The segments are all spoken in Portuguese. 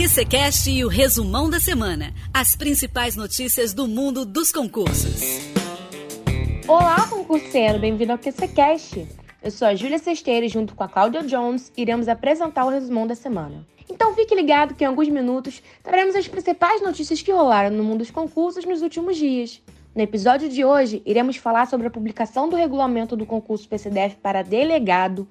QCCast e o resumão da semana. As principais notícias do mundo dos concursos. Olá, concurseiro, bem-vindo ao QCCast. Eu sou a Júlia Cesteira e junto com a Cláudia Jones iremos apresentar o resumão da semana. Então fique ligado que em alguns minutos traremos as principais notícias que rolaram no mundo dos concursos nos últimos dias. No episódio de hoje, iremos falar sobre a publicação do regulamento do concurso PCDF para delegado,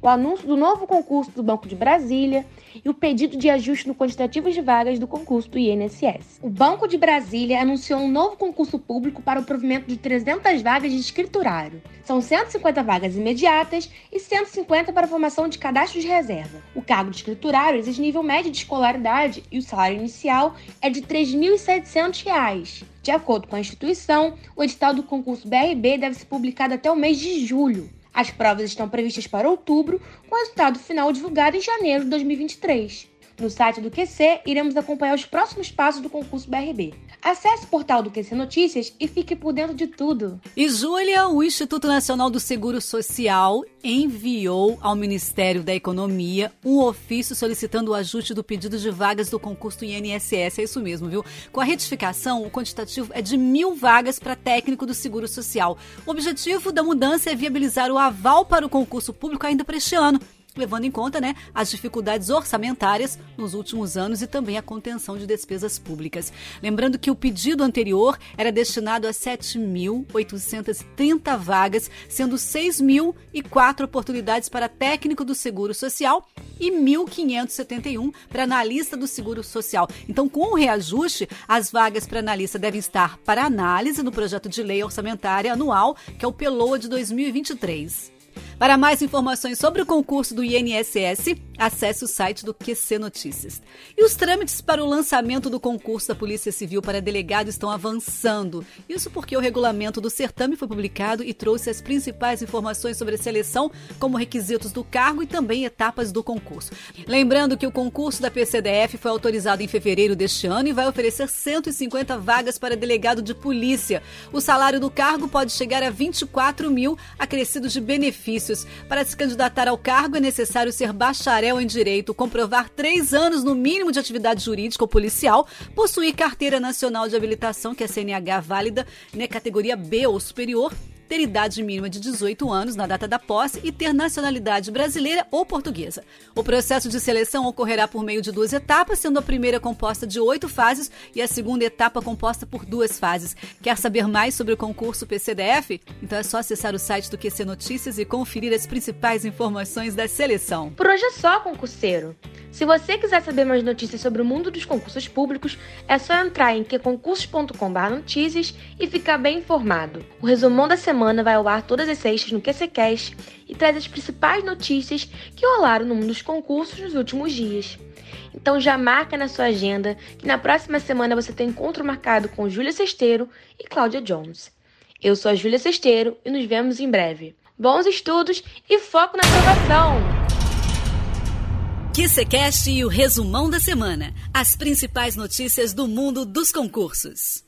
o anúncio do novo concurso do Banco de Brasília e o pedido de ajuste no quantitativo de vagas do concurso do INSS. O Banco de Brasília anunciou um novo concurso público para o provimento de 300 vagas de escriturário. São 150 vagas imediatas e 150 para a formação de cadastro de reserva. O cargo de escriturário exige nível médio de escolaridade e o salário inicial é de R$ 3.700. De acordo com a instituição, o edital do concurso BRB deve ser publicado até o mês de julho. As provas estão previstas para outubro, com o resultado final divulgado em janeiro de 2023. No site do QC, iremos acompanhar os próximos passos do concurso BRB. Acesse o portal do QC Notícias e fique por dentro de tudo. E Júlia, o Instituto Nacional do Seguro Social enviou ao Ministério da Economia um ofício solicitando o ajuste do pedido de vagas do concurso INSS. É isso mesmo, viu? Com a retificação, o quantitativo é de mil vagas para técnico do Seguro Social. O objetivo da mudança é viabilizar o aval para o concurso público ainda para este ano levando em conta né, as dificuldades orçamentárias nos últimos anos e também a contenção de despesas públicas. Lembrando que o pedido anterior era destinado a 7.830 vagas, sendo 6.004 oportunidades para técnico do Seguro Social e 1.571 para analista do Seguro Social. Então, com o reajuste, as vagas para analista devem estar para análise no projeto de lei orçamentária anual, que é o PELOA de 2023. Para mais informações sobre o concurso do INSS, acesse o site do QC Notícias. E os trâmites para o lançamento do concurso da Polícia Civil para delegado estão avançando. Isso porque o regulamento do certame foi publicado e trouxe as principais informações sobre a seleção, como requisitos do cargo e também etapas do concurso. Lembrando que o concurso da PCDF foi autorizado em fevereiro deste ano e vai oferecer 150 vagas para delegado de polícia. O salário do cargo pode chegar a 24 mil, acrescido de benefícios. Para se candidatar ao cargo, é necessário ser bacharel em direito, comprovar três anos no mínimo de atividade jurídica ou policial, possuir carteira nacional de habilitação, que é CNH válida, né, categoria B ou superior, ter idade mínima de 18 anos na data da posse e ter nacionalidade brasileira ou portuguesa. O processo de seleção ocorrerá por meio de duas etapas, sendo a primeira composta de oito fases e a segunda etapa composta por duas fases. Quer saber mais sobre o concurso PCDF? Então é só acessar o site do QC Notícias e conferir as principais informações da seleção. Por hoje é só, concurseiro. Se você quiser saber mais notícias sobre o mundo dos concursos públicos, é só entrar em queconcursos.com/notícias e ficar bem informado. O resumão da semana vai ao ar todas as sextas no QCcast e traz as principais notícias que rolaram no mundo dos concursos nos últimos dias. Então já marca na sua agenda que na próxima semana você tem encontro marcado com Júlia Sesteiro e Cláudia Jones. Eu sou a Júlia Sesteiro e nos vemos em breve. Bons estudos e foco na aprovação! QCCast e o resumão da semana. As principais notícias do mundo dos concursos.